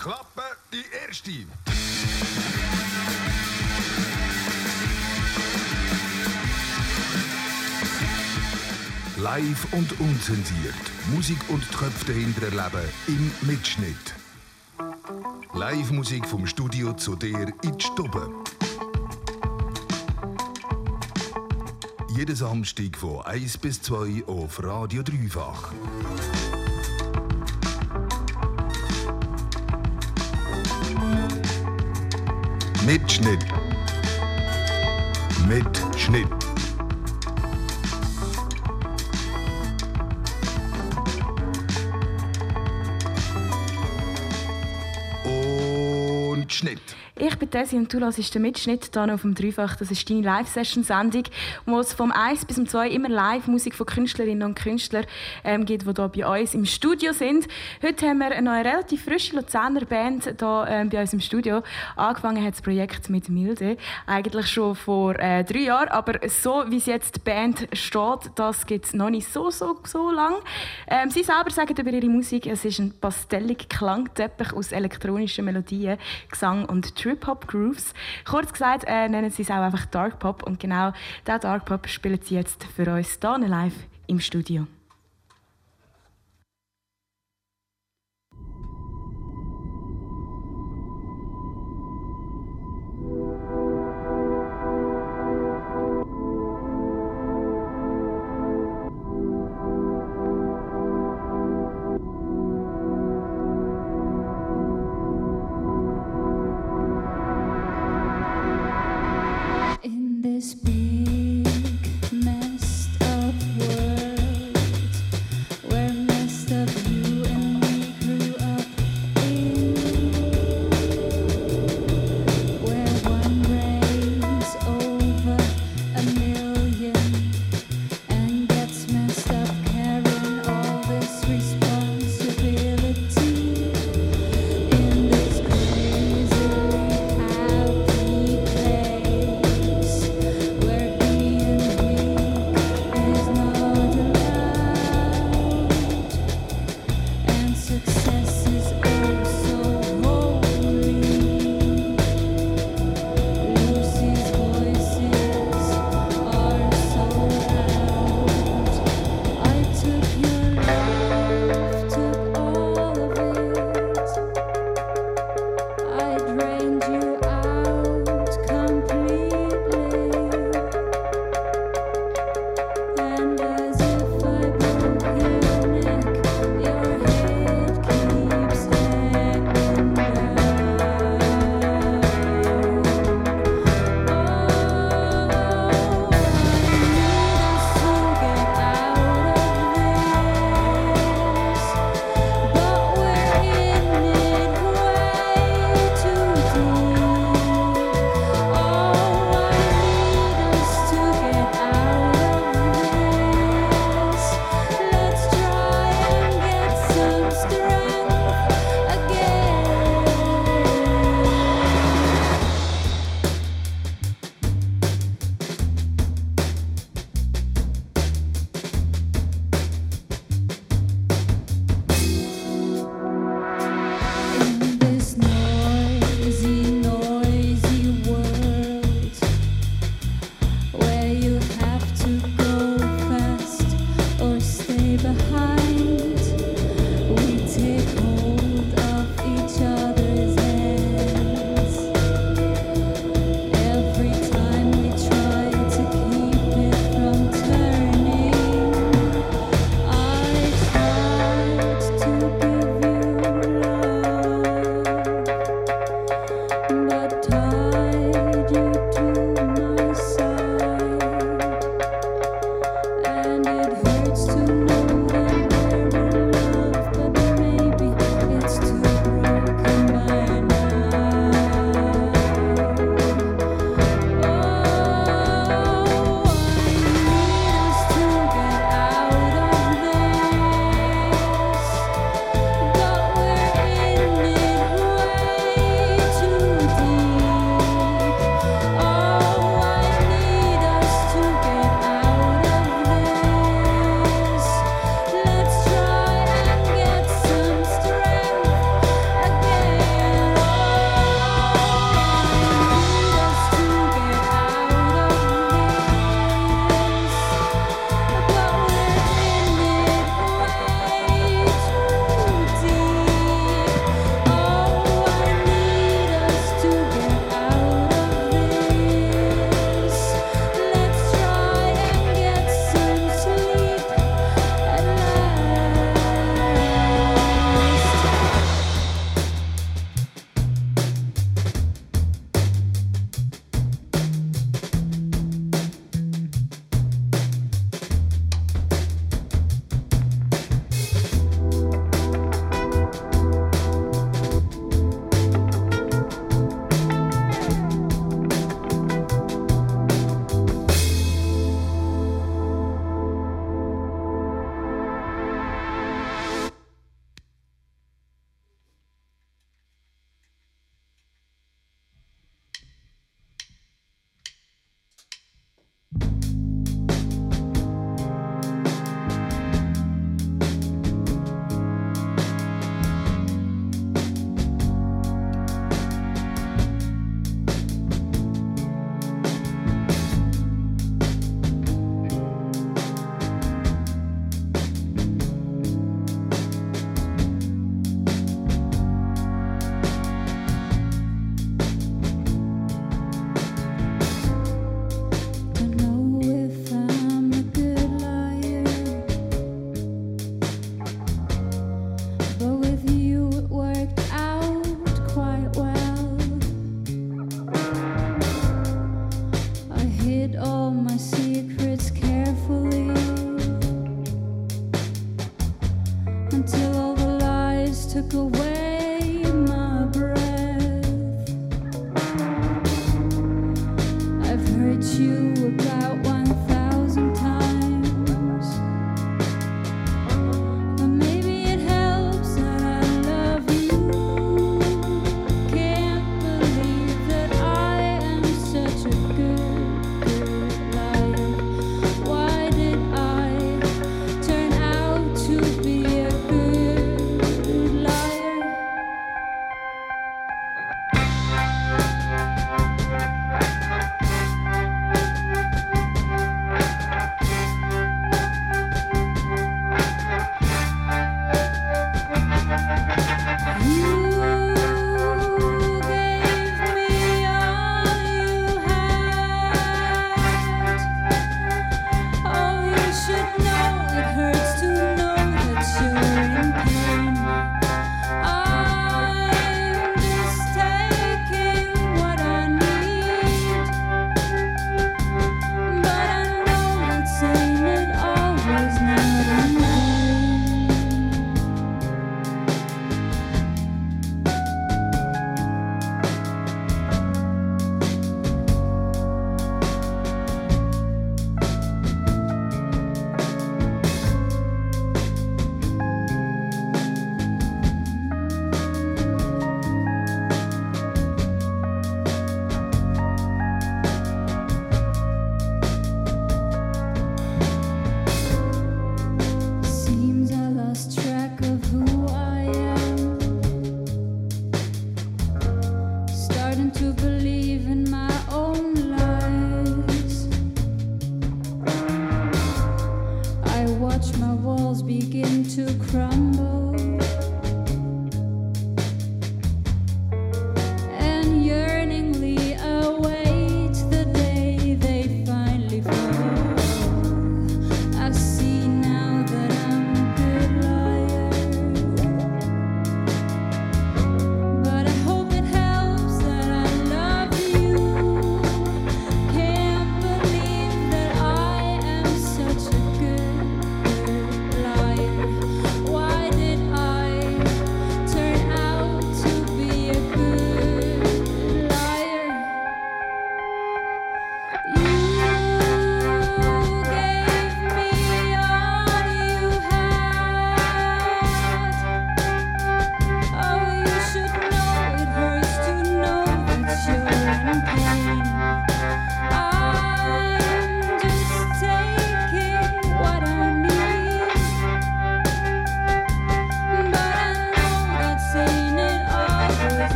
Klappe die erste. Live und unzensiert. Musik und Köpfe dahinter erleben im Mitschnitt. Live-Musik vom Studio zu dir in die Stube. Jeden Samstag von 1 bis 2 auf Radio Dreifach. Mitschnitt. Mitschnitt. Und Schnitt. Ich bin Desi und du hörst den Mitschnitt hier auf dem Dreifach. Das ist deine Live-Session-Sendung, wo es vom 1 bis zum 2 immer Live-Musik von Künstlerinnen und Künstlern ähm, gibt, die hier bei uns im Studio sind. Heute haben wir eine relativ frische Luzerner Band hier ähm, bei uns im Studio. Angefangen hat das Projekt mit Milde, eigentlich schon vor äh, drei Jahren, aber so wie es jetzt die Band steht, das gibt es noch nicht so, so, so lang. Ähm, sie selber sagen über ihre Musik, es ist ein pastelliger Klangteppich aus elektronischen Melodien, Gesang und Trip Trip-Hop-Grooves. Kurz gesagt äh, nennen sie es auch einfach Dark Pop und genau diesen Dark Pop spielen sie jetzt für uns hier live im Studio.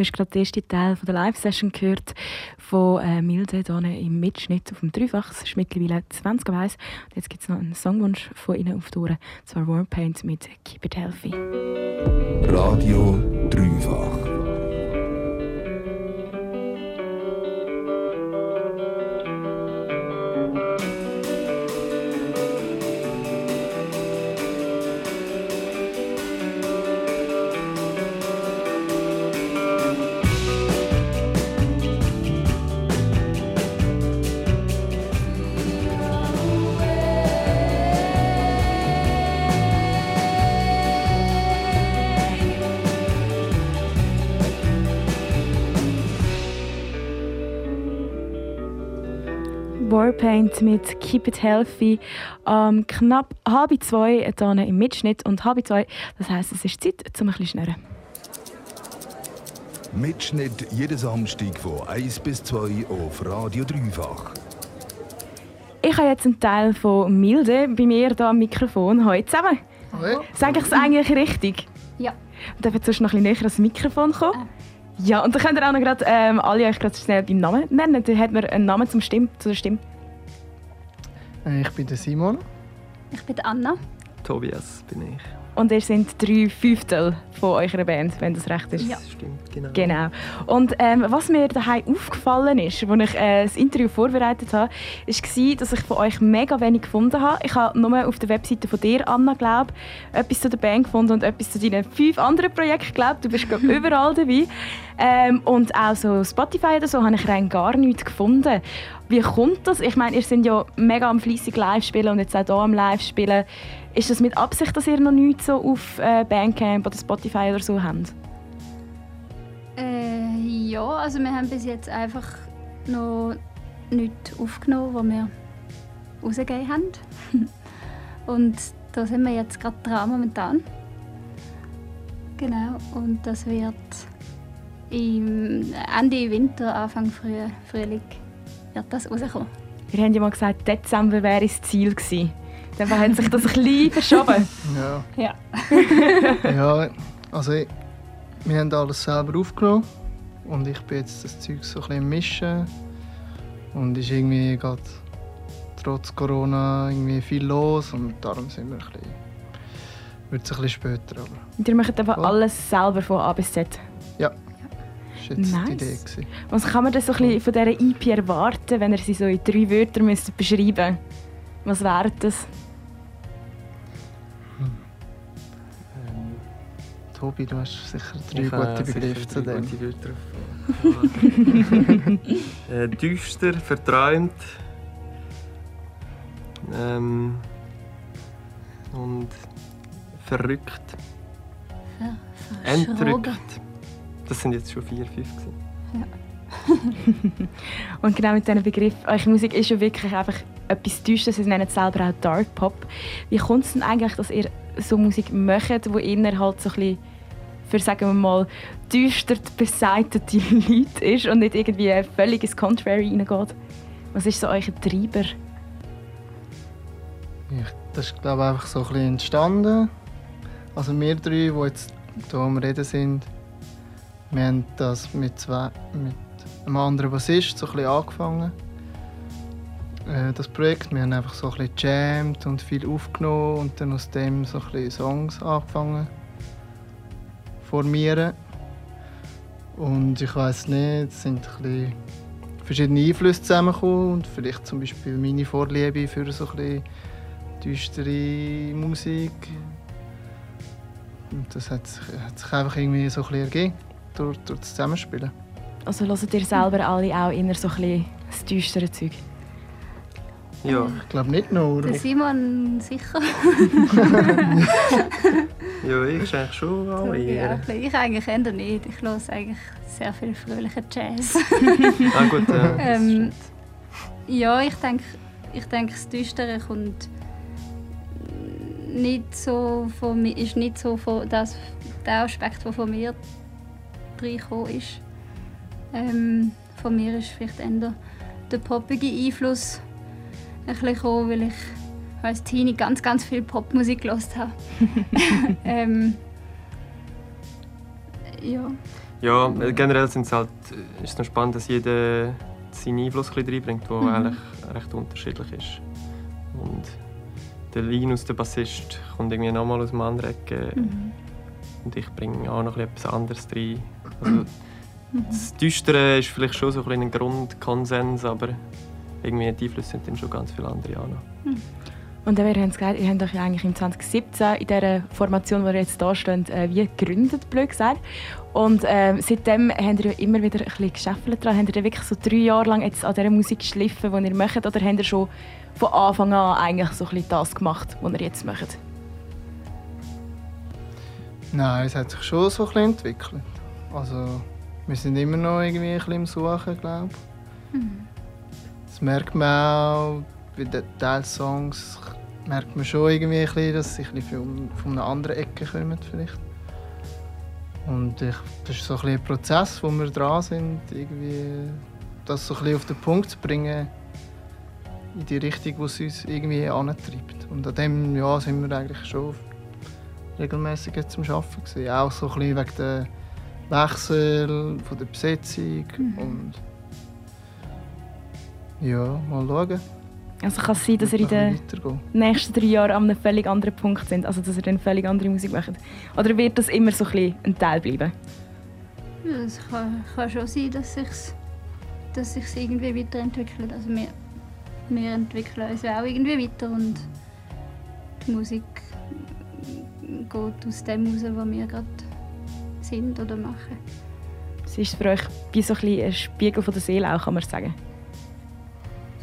Du hast gerade den ersten Teil von der Live-Session gehört von äh, Milde hier im Mitschnitt auf dem Dreifach. Es ist mittlerweile 20 Uhr. Und jetzt gibt es noch einen Songwunsch von Ihnen auf Tour. zwar Warpaint mit Keep It Healthy. Radio Dreifach. Warpaint mit Keep It Healthy. Ähm, knapp halb zwei hier im Mitschnitt und halb zwei, das heisst, es ist Zeit, um ein bisschen schnurren. Mitschnitt jeden Samstag von 1 bis 2 auf Radio Dreifach. Ich habe jetzt einen Teil von Milde bei mir hier am Mikrofon. Hallo zusammen. Hallo. Sage ich es eigentlich richtig? Ja. Darf ich sonst noch ein bisschen näher ans Mikrofon kommen? Ja, und dann könnt ihr auch noch grad, ähm, alle euch gerade schnell beim Namen nennen. Dann hat man einen Namen zum Stimm, zu der Stimme. Äh, Ich bin der Simon. Ich bin Anna. Tobias bin ich. Und ihr seid drei Fünftel von eurer Band, wenn das recht ist. Ja. Das stimmt, genau. Genau. Und ähm, was mir daheim aufgefallen ist, als ich äh, das Interview vorbereitet habe, war, dass ich von euch mega wenig gefunden habe. Ich habe nur auf der Webseite von dir, Anna, glaube etwas zu der Band gefunden und etwas zu deinen fünf anderen Projekten, glaube Du bist glaub, überall dabei. Ähm, und auch so Spotify oder so habe ich rein gar nichts gefunden. Wie kommt das? Ich meine, ihr seid ja mega am fleissig live spielen und jetzt auch hier am live spielen. Ist das mit Absicht, dass ihr noch nichts so auf äh, Bandcamp oder Spotify oder so habt? Äh, ja, also wir haben bis jetzt einfach noch nichts aufgenommen, was wir rausgegeben haben. und da sind wir jetzt gerade dran momentan. Genau, und das wird im Ende Winter, Anfang Früh, Frühling wird das rauskommen. Wir haben ja mal gesagt, Dezember wäre das Ziel gewesen. Dann hat sich das ein bisschen verschoben. Ja. Ja. ja, also ich, wir haben alles selber aufgenommen und ich bin jetzt das Zeug so ein bisschen mischen und ist irgendwie gerade trotz Corona irgendwie viel los und darum sind wir ein bisschen, wird es ein bisschen später, aber Und ihr macht einfach Cool. alles selber von A bis Z. ja, das war jetzt Nice. die Idee. Gewesen. Was kann man denn so ein bisschen von dieser EP erwarten, wenn ihr sie so in drei Wörtern müsst beschreiben Was wäre das? Ähm, Tobi, du hast sicher drei ich gute Begriffe zu drei dem. gute Wörter äh, düster, verträumt. Ähm, und verrückt. Verschrogen. Entrückt. Das sind jetzt schon vier, fünf. Gewesen. Und genau mit diesem Begriff, eure Musik ist ja wirklich einfach etwas Düsteres, sie nennen es selber auch Dark Pop. Wie kommt es denn eigentlich, dass ihr so Musik macht, wo inner halt so ein bisschen, für sagen wir mal, düster beseitete Leute ist und nicht irgendwie völlig ins Contrary reingeht? Was ist so euer Treiber? Ich, das ist glaube ich einfach so ein bisschen entstanden. Also wir drei, die jetzt hier am Reden sind, wir haben das mit, zwei, mit einem anderen Bassist so ein angefangen. Äh, das Projekt. Wir haben einfach so ein bisschen gejammt und viel aufgenommen und dann aus dem so ein bisschen Songs angefangen zu formieren. Und ich weiß nicht, es sind ein bisschen verschiedene Einflüsse zusammengekommen und vielleicht zum Beispiel meine Vorliebe für so ein bisschen düstere Musik. Und das hat sich, hat sich einfach irgendwie so ein bisschen ergeben durch, durch das Zusammenspielen. Also hört ihr selber alle auch inner so ein bisschen das düstere Zeug? Ja, Ich glaube nicht nur. Der Simon sicher. ja, ich ist eigentlich schon auch Ja, eher. ich eigentlich eher nicht. Ich höre eigentlich sehr viel fröhlichen Jazz. Ah gut, ja, Ähm, ja, ich denke, ich denke, das Düstere kommt nicht so von mir, ist nicht so von das, der Aspekt, der von mir reingekommen ist. Ähm, von mir ist vielleicht eher der poppige Einfluss ein bisschen gekommen, weil ich als Teenie ganz, ganz viel Popmusik gehört habe. ähm, ja. Ja, äh, generell sind's halt, äh, ist es noch spannend, dass jeder seinen Einfluss ein bisschen reinbringt, der Mhm. eigentlich recht unterschiedlich ist. Und der Linus, der Bassist, kommt irgendwie nochmal aus einem anderen Ecke. Mhm. Und ich bringe auch noch ein bisschen etwas anderes rein. Also, das Düstere ist vielleicht schon so ein, bisschen ein Grundkonsens, aber irgendwie die Einflüsse sind dann schon ganz viele andere auch noch. Und dann, ihr habt es gesagt, ihr habt euch ja eigentlich im 2017 in dieser Formation, wo ihr jetzt da steht, äh, wie gegründet, blöd gesagt. Und ähm, seitdem habt ihr ja immer wieder ein bisschen geschäffelt dran. Habt ihr wirklich so drei Jahre lang jetzt an dieser Musik geschliffen, die ihr macht? Oder habt ihr schon von Anfang an eigentlich so ein bisschen das gemacht, was ihr jetzt macht? Nein, es hat sich schon so ein bisschen entwickelt. Also, wir sind immer noch irgendwie ein bisschen im Suchen, glaube ich. Das merkt man auch bei den Teilsongs. Merkt man schon irgendwie ein bisschen, dass sie ein bisschen von, einer anderen Ecke kommen vielleicht. Und ich, das ist so ein, ein Prozess, wo wir dran sind, irgendwie das so ein bisschen auf den Punkt zu bringen, in die Richtung, wo es uns irgendwie antreibt. Und an dem ja, sind wir eigentlich schon regelmäßig jetzt am Arbeiten. Gewesen. Auch so ein bisschen wegen der Wechsel von der Besetzung und ja, mal schauen. Also kann es sein, dass ihr in den nächsten drei Jahren an einem völlig anderen Punkt sind? Also dass ihr dann völlig andere Musik macht? Oder wird das immer so ein, bisschen ein Teil bleiben? Ja, Es kann, kann schon sein, dass sich dass sich's irgendwie weiterentwickelt. Also wir, wir entwickeln uns ja auch irgendwie weiter und die Musik geht aus dem raus, wo wir gerade sind oder machen. Es ist für euch wie so ein, bisschen ein Spiegel von der Seele auch, kann man sagen.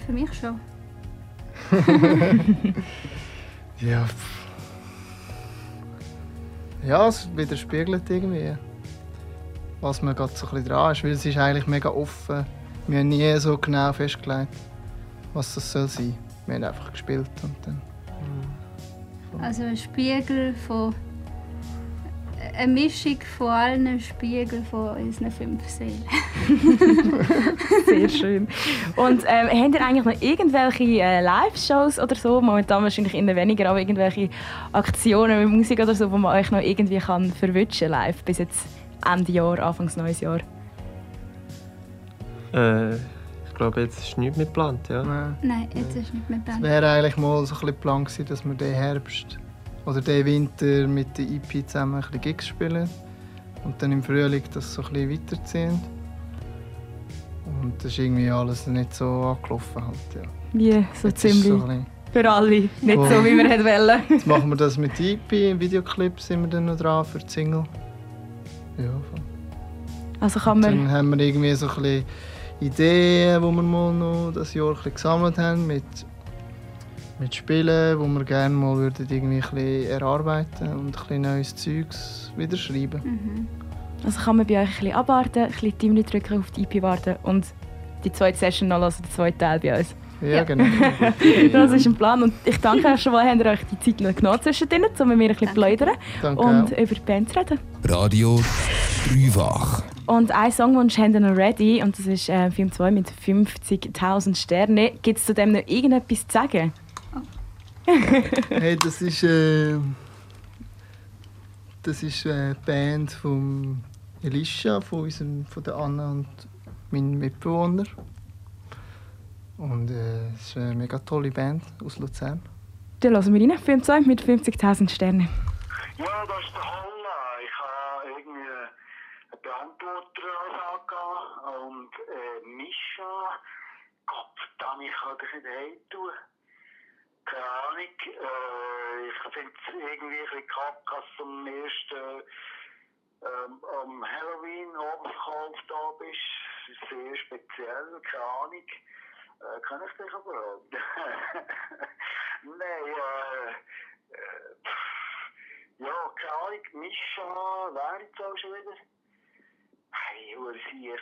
Für mich schon. Ja. pff. Ja, es widerspiegelt irgendwie, was man gerade so ein bisschen dran ist. Weil es ist eigentlich mega offen. Wir haben nie so genau festgelegt, was das soll sein. Wir haben einfach gespielt und dann... Also ein Spiegel von. Eine Mischung von allen Spiegeln von unseren fünf Seelen. Sehr schön. Und ähm, habt ihr eigentlich noch irgendwelche äh, Live-Shows oder so? Momentan wahrscheinlich eher weniger, aber irgendwelche Aktionen mit Musik oder so, wo man euch noch irgendwie kann verwünschen live bis jetzt Ende Jahr, Anfangs neues Jahr? Äh, ich glaube, jetzt ist nichts mehr geplant. Ja. Nein. Nein, jetzt ist nicht mehr Es Band. wäre eigentlich mal so ein bisschen Plan gewesen, dass wir den Herbst oder den Winter mit der EP zusammen ein bisschen Gigs spielen und dann im Frühling das so ein bisschen weiterziehen. Und das ist irgendwie alles nicht so angelaufen halt, ja. Wie so Jetzt ziemlich so für alle. Nicht Ja. so, wie wir hätten wollen. Jetzt machen wir das mit der EP, im Videoclip sind wir dann noch dran für die Single. Ja, voll. Also kann man... Dann haben wir irgendwie so ein bisschen Ideen, die wir mal noch das Jahr ein bisschen gesammelt haben mit, mit Spielen, wo wir gerne mal würden irgendwie ein bisschen erarbeiten und ein bisschen neues Zeugs wieder schreiben. Mhm. Also kann man bei euch ein bisschen abwarten, ein bisschen Team drücken, auf die EP warten und die zweite Session noch hören, den zweiten Teil bei uns. Ja, Ja. genau. Das ist ein Plan und ich danke euch schon mal, habt ihr euch die Zeit noch genommen zwischendrin, um mit mir ein bisschen zu plaudern Danke und auch. über die Band zu reden. Radio Dreifach. Und einen Songwunsch haben wir noch ready und das ist äh, Film 2 mit 50'000 Sternen. Gibt es zu dem noch irgendetwas zu sagen? Hey, das ist, äh, das ist eine Band von Elisha, von, unserem, von der Anna und meinem Mitbewohner. Und äh, es ist eine mega tolle Band aus Luzern. Dann hören wir rein. Film 2 mit 50'000 Sternen. Ja, das ist der Holla. Ich habe irgendwie einen Beantworter angegeben und äh, Mischa. Gott verdammt, ich kann dich nicht heimtun. Keine Ahnung. Äh, ich finde es irgendwie ein bisschen kacke, dass du am ersten ähm, am Halloween oben verkauft da bist. Sehr speziell, keine Ahnung. Äh, kann ich dich aber? Nein, äh, äh, ja, keine Ahnung, Mischa, wer jetzt auch schon wieder? Hey, hure sicher.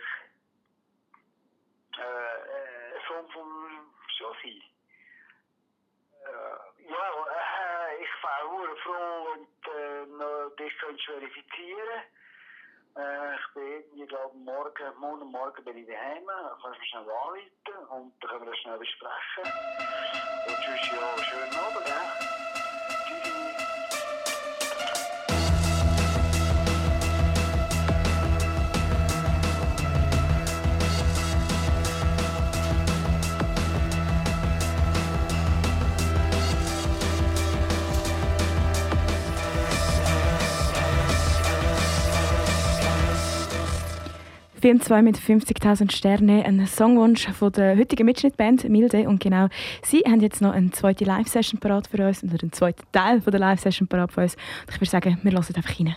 Äh, äh, Song von Josie. Ja, ich hure froh, wenn du dich könntest verifizieren Ich bin morgen, morgen Morgen bin ich daheim. Du mich schnell anrufen und dann können wir das schnell besprechen. Und tschüss, ja, schönen Abend. Film 2 mit 50.000 Sternen, ein Songwunsch von der heutigen Mitschnittband Milde. Und genau, sie haben jetzt noch eine zweite Live-Session parat für uns, oder einen zweiten Teil von der Live-Session parat für uns. Und ich würde sagen, wir hören einfach rein.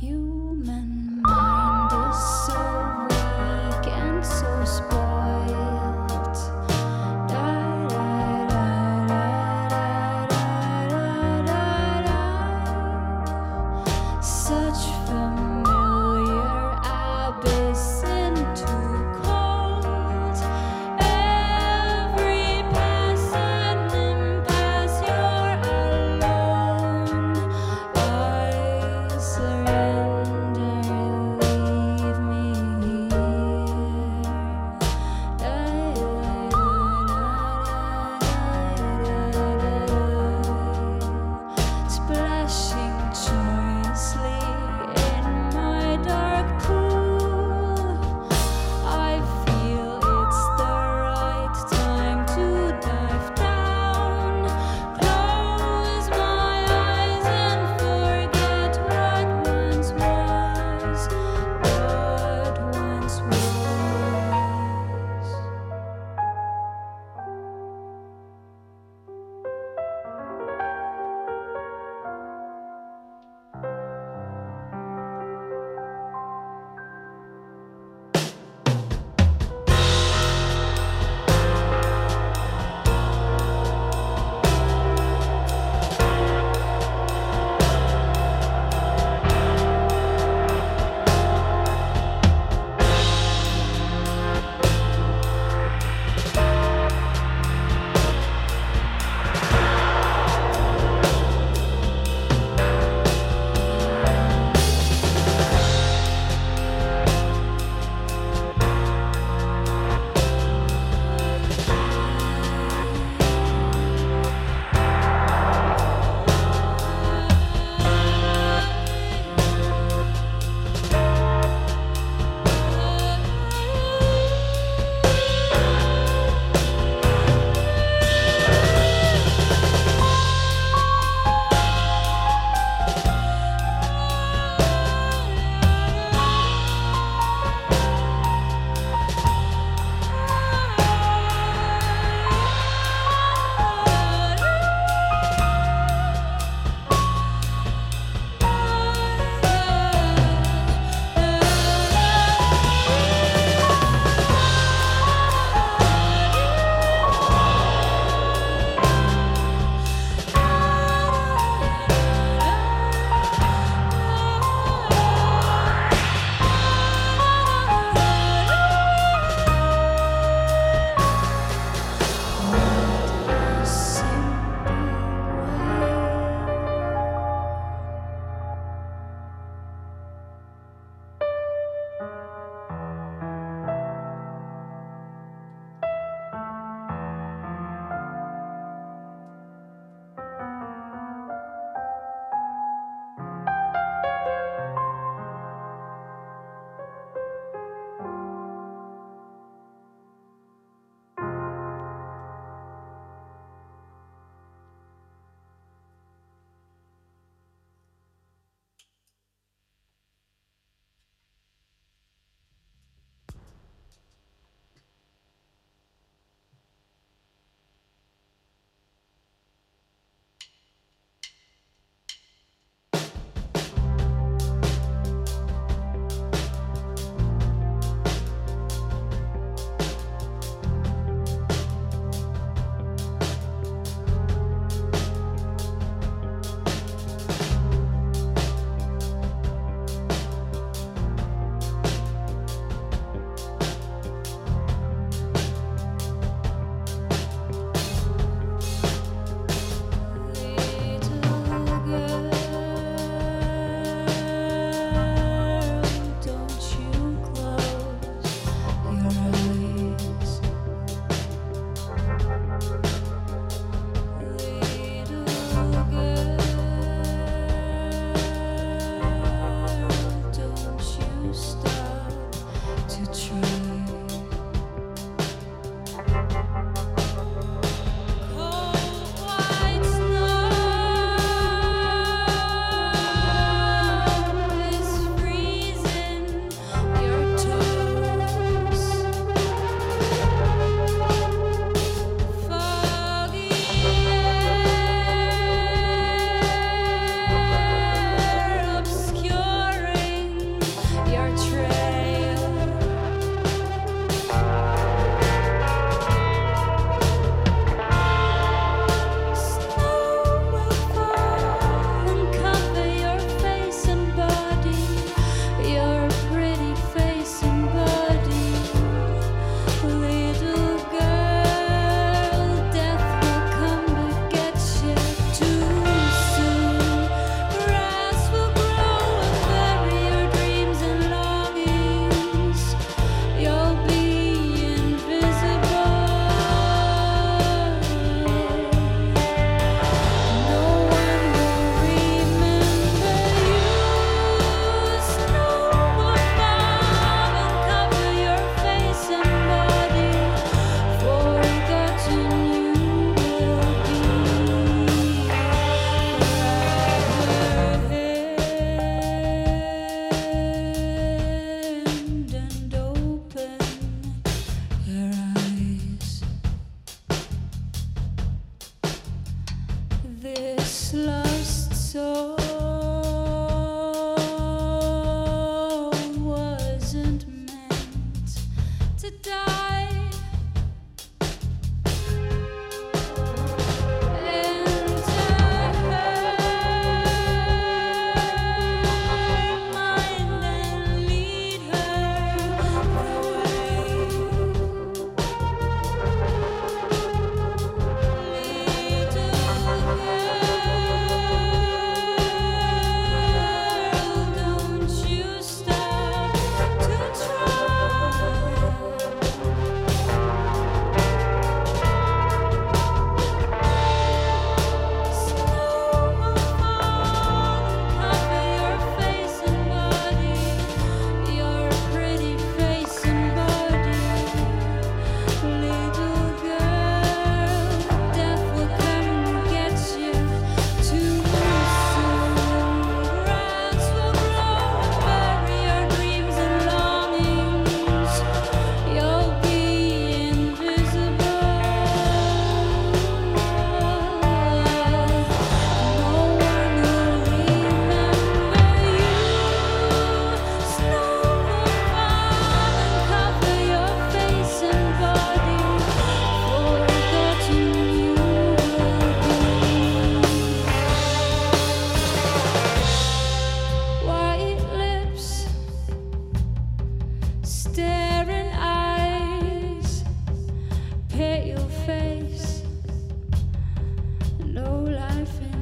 human.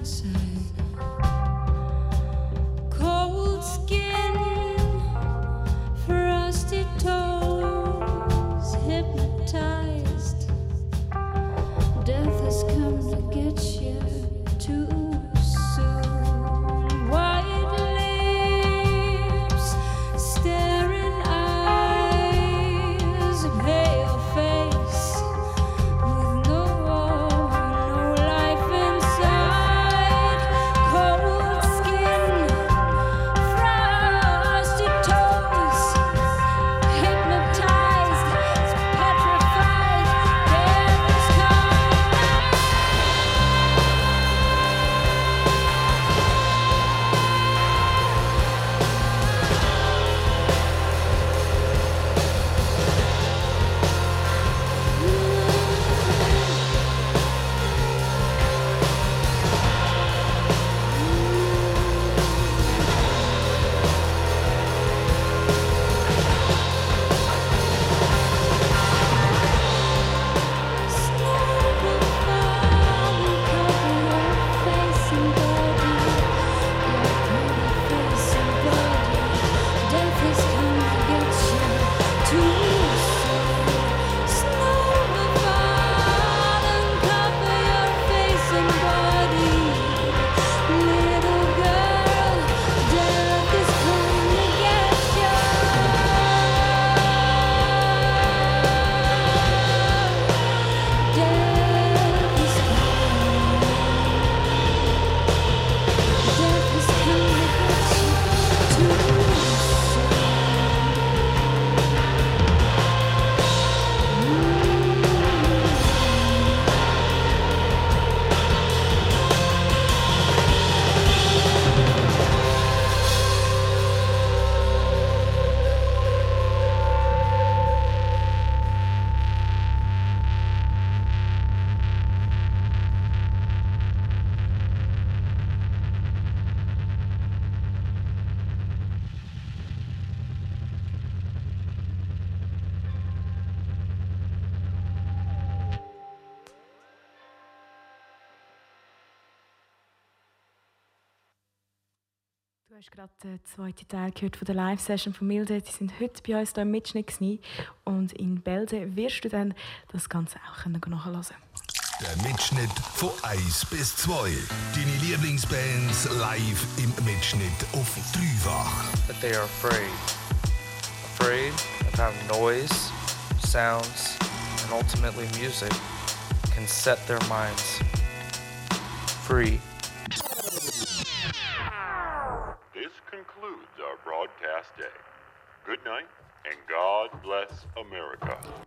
Du den zweiten Teil gehört von der Live-Session von Milde. Die sind heute bei uns hier im Mitschnitt und in Bälde wirst du dann das Ganze auch nachhören Der Mitschnitt von 1 bis 2. Deine Lieblingsbands live im Mitschnitt auf Dreifach. That they are afraid. Afraid of how noise, sounds, and ultimately music can set their minds free. Broadcast day. Good night, and God bless America.